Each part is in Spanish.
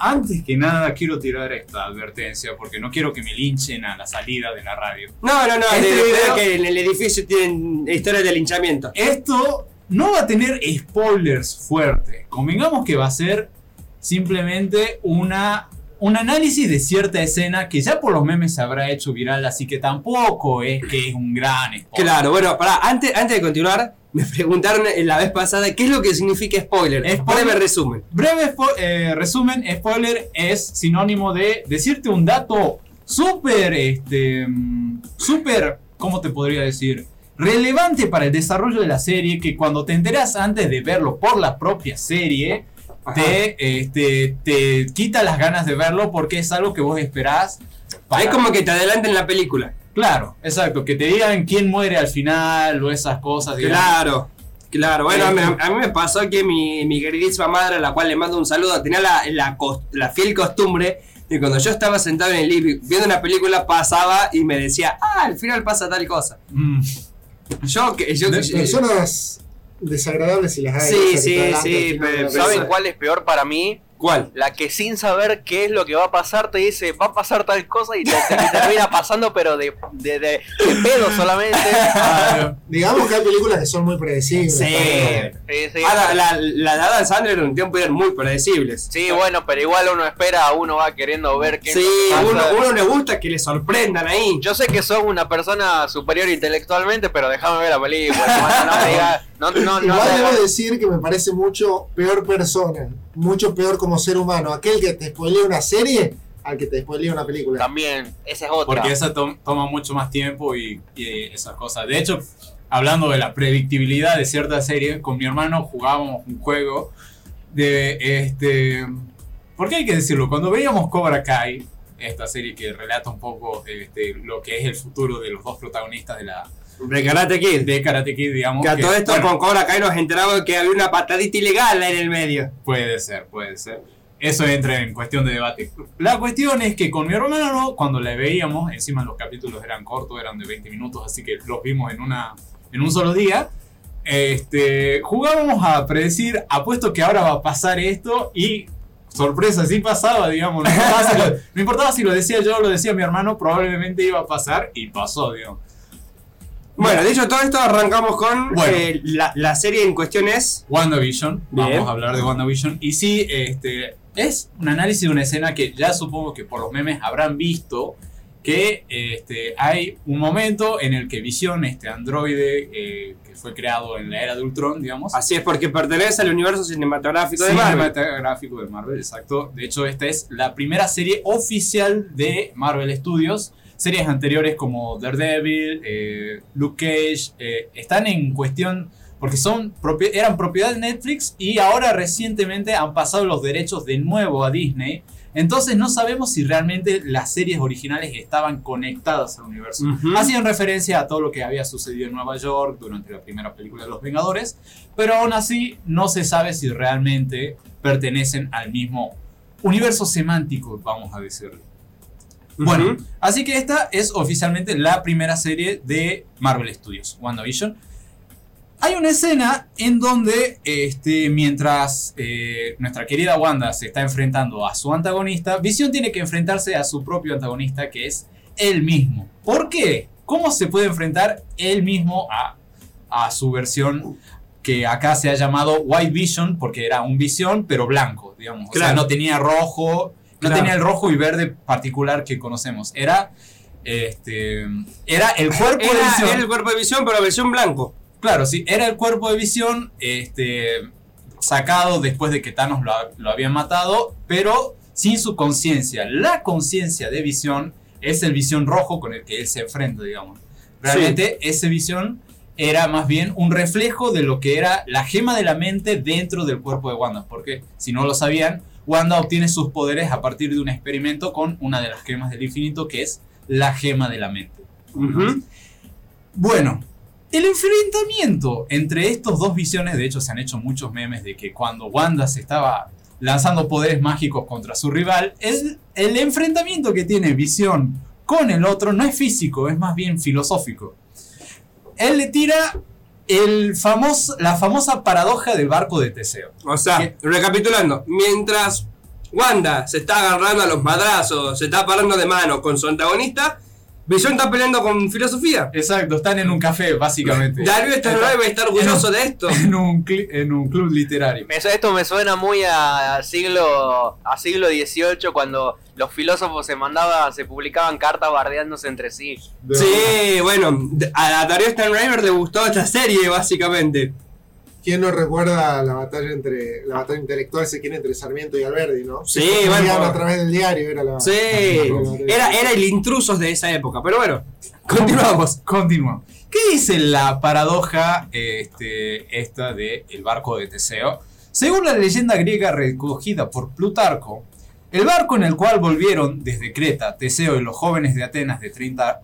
antes que nada quiero tirar esta advertencia porque no quiero que me linchen a la salida de la radio. No, no, no, Este de- de- video- que en el edificio tienen historias de linchamiento. Esto no va a tener spoilers fuertes. Convengamos que va a ser simplemente una, un análisis de cierta escena que ya por los memes se habrá hecho viral, así que tampoco es que es un gran spoiler. Claro, bueno, pará, antes, antes de continuar, me preguntaron en la vez pasada qué es lo que significa spoiler. Spoiler. Breve resumen. Breve eh, resumen, spoiler es sinónimo de decirte un dato súper, este, mm, súper, ¿cómo te podría decir? Relevante para el desarrollo de la serie que cuando te enteras antes de verlo por la propia serie, te, este, te quita las ganas de verlo porque es algo que vos esperás. para- Es como que te adelanten la película. Claro, exacto, que te digan quién muere al final o esas cosas. digamos. Claro, claro. Bueno, a mí, Este- a mí me pasó que mi, mi queridísima madre, a la cual le mando un saludo, tenía la, la, fiel costumbre de cuando yo estaba sentado en el living viendo una película, pasaba y me decía, ah, al final pasa tal cosa. Mm, Yo, que yo, De- yo- Personas desagradables si las hay. Sí, sí, sí, pero- ¿Saben cuál es peor para mí? ¿Cuál? La que sin saber qué es lo que va a pasar te dice, va a pasar tal cosa y te, te- te termina pasando, pero de, de, de- de pedo solamente. claro. Digamos que hay películas que son muy predecibles. Sí. Sí, sí. Ah, la, la, la de Adam Sandler en un tiempo eran muy predecibles. Sí, bueno, pero igual uno espera, uno va queriendo ver qué Sí, uno, uno le gusta que le sorprendan ahí. Yo sé que sos una persona superior intelectualmente, pero déjame ver la película. no, me digas- no, no, no Igual debo decir que me parece mucho peor persona, mucho peor como ser humano, aquel que te spoilea una serie al que te spoilea una película. También, esa es otra. Porque esa to- toma mucho más tiempo y, y esas cosas. De hecho, hablando de la predictibilidad de ciertas series, con mi hermano jugábamos un juego de este. Porque hay que decirlo, cuando veíamos Cobra Kai, esta serie que relata un poco este, lo que es el futuro de los dos protagonistas de la De Karate Kid. de Karate Kid, digamos. Que a que, todo esto bueno, con Cobra Kai nos enteramos de que había una patadita ilegal en el medio. Puede ser, puede ser. Eso entra en cuestión de debate. La cuestión es que con mi hermano, cuando la veíamos, encima los capítulos eran cortos, eran de 20 minutos, así que los vimos en, una, en un solo día. Este, jugábamos a predecir, apuesto que ahora va a pasar esto y sorpresa, sí pasaba, digamos. No importaba, si lo, no importaba si lo decía yo o lo decía mi hermano, probablemente iba a pasar y pasó, digamos. Bueno, dicho todo esto, arrancamos con Bueno. eh, la, la serie en cuestión es. WandaVision, Bien. vamos a hablar de WandaVision. Y sí, este, es un análisis de una escena que ya supongo que por los memes habrán visto, que este, hay un momento en el que Vision, este androide eh, que fue creado en la era de Ultron, digamos, Así es, porque pertenece al universo cinematográfico de Marvel. cinematográfico de Marvel, exacto. De hecho, esta es la primera serie oficial de Marvel Studios. Series anteriores como Daredevil, eh, Luke Cage, eh, están en cuestión porque son propi- eran propiedad de Netflix y ahora recientemente han pasado los derechos de nuevo a Disney. Entonces no sabemos si realmente las series originales estaban conectadas al universo. Ujú. Hacían referencia a todo lo que había sucedido en Nueva York durante la primera película de Los Vengadores, pero aún así no se sabe si realmente pertenecen al mismo universo semántico, vamos a decirlo. Bueno, así que esta es oficialmente la primera serie de Marvel Studios, WandaVision. Hay una escena en donde, este, mientras eh, nuestra querida Wanda se está enfrentando a su antagonista, Vision tiene que enfrentarse a su propio antagonista, que es él mismo. ¿Por qué? ¿Cómo se puede enfrentar él mismo a, a su versión que acá se ha llamado White Vision, porque era un visión, pero blanco, digamos. O sea, no tenía rojo, Claro. tenía el rojo y verde particular que conocemos. Era, este, era el cuerpo de visión. era el cuerpo de visión, pero versión blanco. Claro, sí, era el cuerpo de visión este, sacado después de que Thanos lo, lo habían matado, pero sin su conciencia. La conciencia de visión es el visión rojo con el que él se enfrenta, digamos. Realmente ese visión era más bien un reflejo de lo que era la gema de la mente dentro del cuerpo de Wanda, porque si no lo sabían, Wanda obtiene sus poderes a partir de un experimento con una de las gemas del infinito, que es la gema de la mente. Bueno, el enfrentamiento entre estos dos visiones, de hecho se han hecho muchos memes de que cuando Wanda se estaba lanzando poderes mágicos contra su rival, el, el enfrentamiento que tiene Visión con el otro no es físico, es más bien filosófico. Él le tira el famoso, la famosa paradoja del barco de Teseo. O sea, ¿Qué? recapitulando, mientras Wanda se está agarrando a los madrazos, se está parando de mano con su antagonista. Visión está peleando con filosofía. Exacto, están en un café, básicamente. Darío está debe estar orgulloso de esto. En un, en un club literario. Me- Esto me suena muy a, a siglo a siglo XVIII cuando los filósofos se mandaban, se publicaban cartas bardeándose entre sí. Sí, bueno, a Darío Stanriver le gustó esta serie, básicamente. ¿Quién no recuerda la batalla entre la batalla intelectual se quiere entre Sarmiento y Alberdi, no? Sí, Se bueno. a través del diario era la Sí, era, era el intrusos de esa época, pero bueno, continuamos. Continuamos. ¿Qué dice la paradoja este, esta de el barco de Teseo? Según la leyenda griega recogida por Plutarco, el barco en el cual volvieron desde Creta Teseo y los jóvenes de Atenas de 30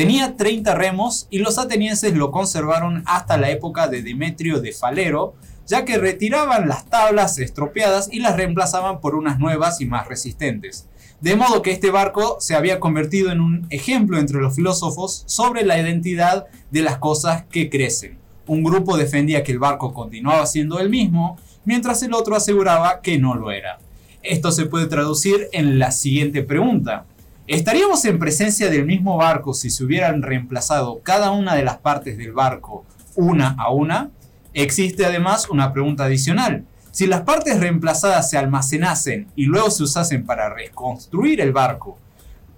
tenía 30 remos y los atenienses lo conservaron hasta la época de Demetrio de Falero, ya que retiraban las tablas estropeadas y las reemplazaban por unas nuevas y más resistentes. De modo que este barco se había convertido en un ejemplo entre los filósofos sobre la identidad de las cosas que crecen. Un grupo defendía que el barco continuaba siendo el mismo, mientras el otro aseguraba que no lo era. Esto se puede traducir en la siguiente pregunta. ¿Estaríamos en presencia del mismo barco si se hubieran reemplazado cada una de las partes del barco una a una? Existe además una pregunta adicional. Si las partes reemplazadas se almacenasen y luego se usasen para reconstruir el barco,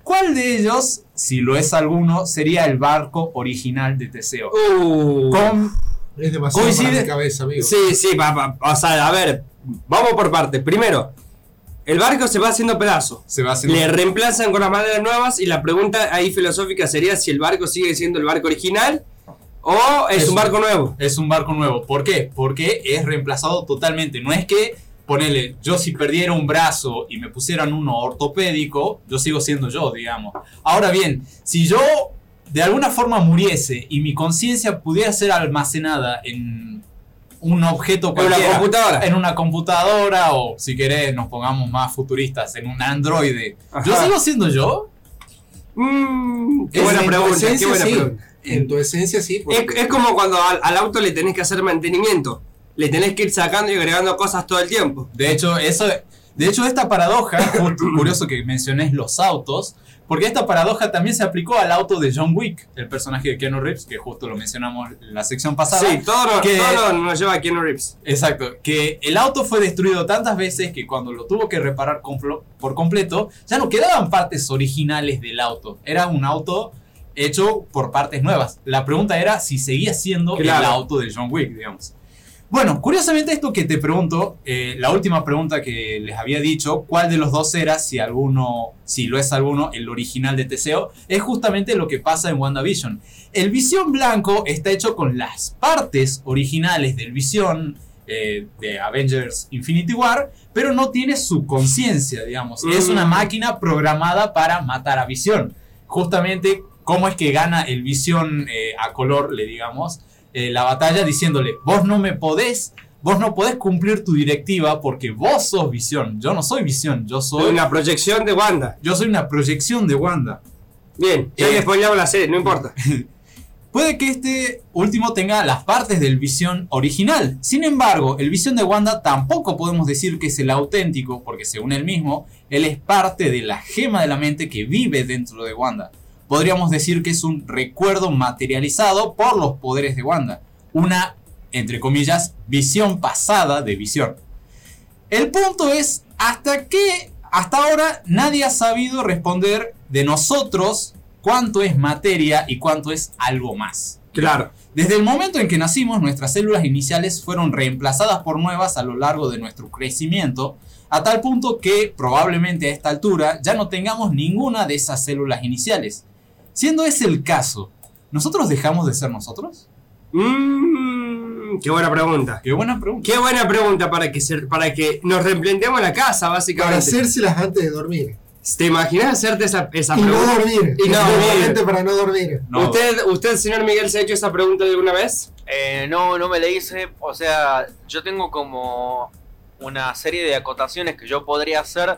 ¿cuál de ellos, si lo es alguno, sería el barco original de Teseo? Uh, Con- Es demasiado Coincide- para mi cabeza, amigo. sí, sí, va, va, o sea, a ver, vamos por partes. Primero, el barco se va haciendo pedazos. se va haciendo- Le reemplazan con las maderas nuevas y la pregunta ahí filosófica sería si el barco sigue siendo el barco original o es, Es un un- barco nuevo. Es un barco nuevo. ¿Por qué? Porque es reemplazado totalmente. No es que, ponele, yo si perdiera un brazo y me pusieran uno ortopédico, yo sigo siendo yo, digamos. Ahora bien, si yo de alguna forma muriese y mi conciencia pudiera ser almacenada en un objeto En una cualquiera, computadora. en una computadora o si querés nos pongamos más futuristas, en un androide, ¿yo Ajá. sigo siendo yo? Mm, qué buena pregunta, qué buena sí. pregunta. En tu esencia sí. Es como cuando al, al auto le tenés que hacer mantenimiento. Le tenés que ir sacando y agregando cosas todo el tiempo. De hecho, eso, de hecho esta paradoja, curioso que mencionés los autos, porque esta paradoja también se aplicó al auto de John Wick, el personaje de Keanu Reeves, que justo lo mencionamos en la sección pasada. Sí, todo, lo- que- todo nos lleva a Keanu Reeves. Exacto, que el auto fue destruido tantas veces que cuando lo tuvo que reparar por completo, ya no quedaban partes originales del auto. Era un auto hecho por partes nuevas. La pregunta era si seguía siendo el auto de John Wick, digamos. Bueno, curiosamente esto que te pregunto, eh, la última pregunta que les había dicho, ¿cuál de los dos era, si alguno, si lo es alguno, el original de Teseo? Es justamente lo que pasa en WandaVision. El Visión Blanco está hecho con las partes originales del Visión eh, de Avengers Infinity War, pero no tiene su conciencia, digamos. Es una Mm. máquina programada para matar a Visión. Justamente, ¿cómo es que gana el Visión eh, a color, le digamos, eh, la batalla diciéndole, vos no me podés, vos no podés cumplir tu directiva porque vos sos Visión. Yo no soy Visión, yo soy... Una proyección de Wanda. Yo soy una proyección de Wanda. Bien, ya Eh. spoileamos la serie, no importa. Puede que este último tenga las partes del visión original. Sin embargo, el visión de Wanda tampoco podemos decir que es el auténtico, porque según él mismo, él es parte de la gema de la mente que vive dentro de Wanda. Podríamos decir que es un recuerdo materializado por los poderes de Wanda. Una, entre comillas, visión pasada de visión. El punto es, hasta que, hasta ahora, nadie ha sabido responder de nosotros cuánto es materia y cuánto es algo más. Claro. Desde el momento en que nacimos, nuestras células iniciales fueron reemplazadas por nuevas a lo largo de nuestro crecimiento, a tal punto que probablemente a esta altura ya no tengamos ninguna de esas células iniciales. Siendo ese el caso, ¿nosotros dejamos de ser nosotros? Mmm, qué buena pregunta. Qué buena pregunta. Qué buena pregunta para que, se- para que nos replanteemos la casa, Para básicamente. hacérselas antes de dormir. ¿Te imaginas hacerte esa, esa Y no pregunta? dormir. Y no dormir. para no dormir. No. ¿Usted, ¿Usted, señor Miguel, se ha hecho esa pregunta alguna vez? Eh, no, no me la hice. O sea, yo tengo como una serie de acotaciones que yo podría hacer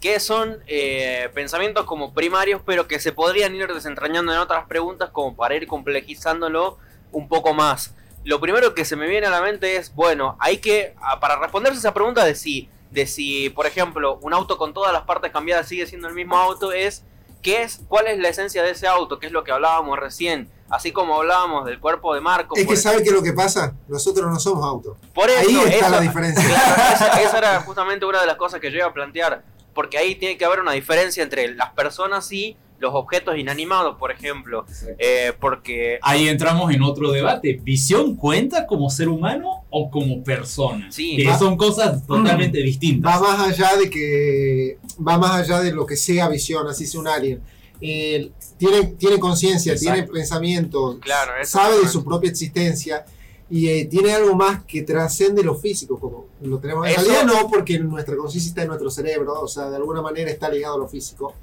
que son eh, pensamientos como primarios, pero que se podrían ir desentrañando en otras preguntas como para ir complejizándolo un poco más. Lo primero que se me viene a la mente es, bueno, hay que, a- para responderse esa pregunta de si de si, por ejemplo, un auto con todas las partes cambiadas sigue siendo el mismo auto, es qué es, cuál es la esencia de ese auto, que es lo que hablábamos recién. Así como hablábamos del cuerpo de Marco. Es que ¿sabe qué es lo que pasa? Nosotros no somos autos. Por eso, Ahí está eso- la diferencia. Claro, esa, esa era justamente una de las cosas que yo iba a plantear. Porque ahí tiene que haber una diferencia entre las personas y los objetos inanimados, por ejemplo. Eh, porque Ahí entramos en otro debate. ¿Visión cuenta como ser humano o como persona? Sí. Que Va- son cosas totalmente Va distintas. más allá de que. Va más allá de lo que sea visión, así sea un alien. Eh, tiene tiene conciencia, tiene pensamiento, Claro, sabe de su propia existencia y eh, tiene algo más que trascende lo físico, como lo tenemos en realidad, no porque nuestra conciencia está en nuestro cerebro, o sea, de alguna manera está ligado a lo físico.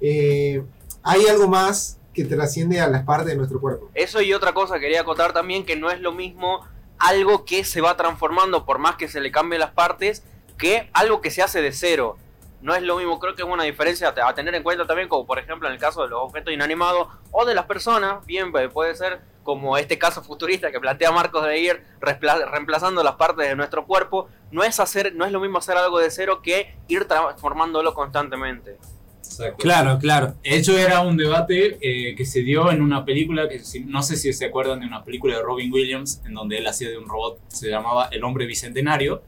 Eh, hay algo más que trasciende a las partes de nuestro cuerpo. Eso y otra cosa quería acotar también que no es lo mismo algo que se va transformando por más que se le cambien las partes que algo que se hace de cero. No es lo mismo, creo que es una diferencia a tener en cuenta también, como por ejemplo en el caso de los objetos inanimados o de las personas, bien eh, puede ser como este caso futurista que plantea Marcos de ir reemplazando las partes de nuestro cuerpo, no es hacer, no es lo mismo hacer algo de cero que ir transformándolo constantemente. Exacto. Claro, claro. De hecho, era un debate eh, que se dio en una película, que no sé si se acuerdan de una película de Robin Williams, en donde él hacía de un robot, se llamaba El Hombre Bicentenario,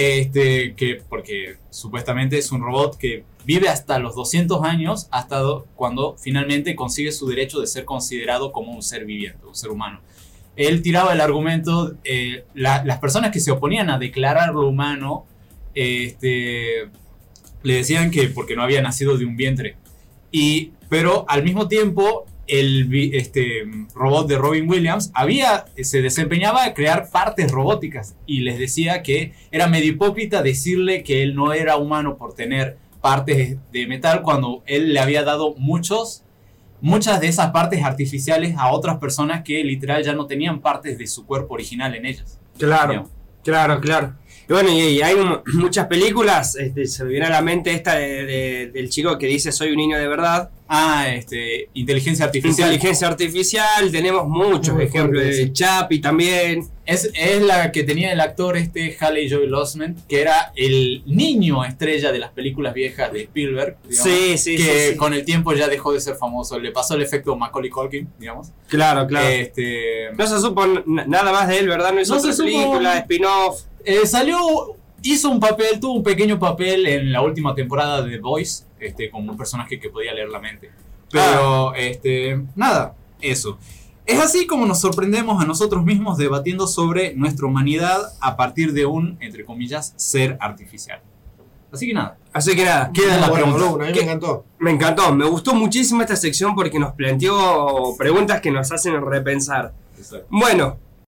este, que, porque supuestamente es un robot que vive hasta los 200 años, hasta do- cuando finalmente consigue su derecho de ser considerado como un ser viviente, un ser humano. Él tiraba el argumento, eh, la- las personas que se oponían a declararlo humano, este, le decían que porque no había nacido de un vientre. Y, pero al mismo tiempo, el este, robot de Robin Williams había, se desempeñaba a crear partes robóticas y les decía que era medio hipócrita decirle que él no era humano por tener partes de metal cuando él le había dado muchos, muchas de esas partes artificiales a otras personas que literal ya no tenían partes de su cuerpo original en ellas. Claro, claro, claro. Y bueno, y, hay mu- muchas películas, este, se me viene a la mente esta de- de- del chico que dice soy un niño de verdad. Ah, este, inteligencia artificial. Inteligencia artificial, tenemos muchos Muy ejemplos, de sí. Chapi también. Es, es la que tenía el actor este Haley Joel Osment, que era el niño estrella de las películas viejas de Spielberg, digamos, Sí, sí, que sí, con el tiempo ya dejó de ser famoso. Le pasó el efecto Macaulay Culkin, digamos. Claro, claro. Este, no se supo nada más de él, ¿verdad? No hizo No otra se supo. película, spin-off. Eh, salió, hizo un papel, tuvo un pequeño papel en la última temporada de The Voice, este, como un personaje que podía leer la mente. Pero, este, nada, eso. Es así como nos sorprendemos a nosotros mismos debatiendo sobre nuestra humanidad a partir de un, entre comillas, ser artificial. Así que nada. Así que nada, Queda la Bueno, pregunta. Bruno, a mí me encantó. me encantó. Me gustó muchísimo esta sección porque nos planteó preguntas que nos hacen repensar. Bueno,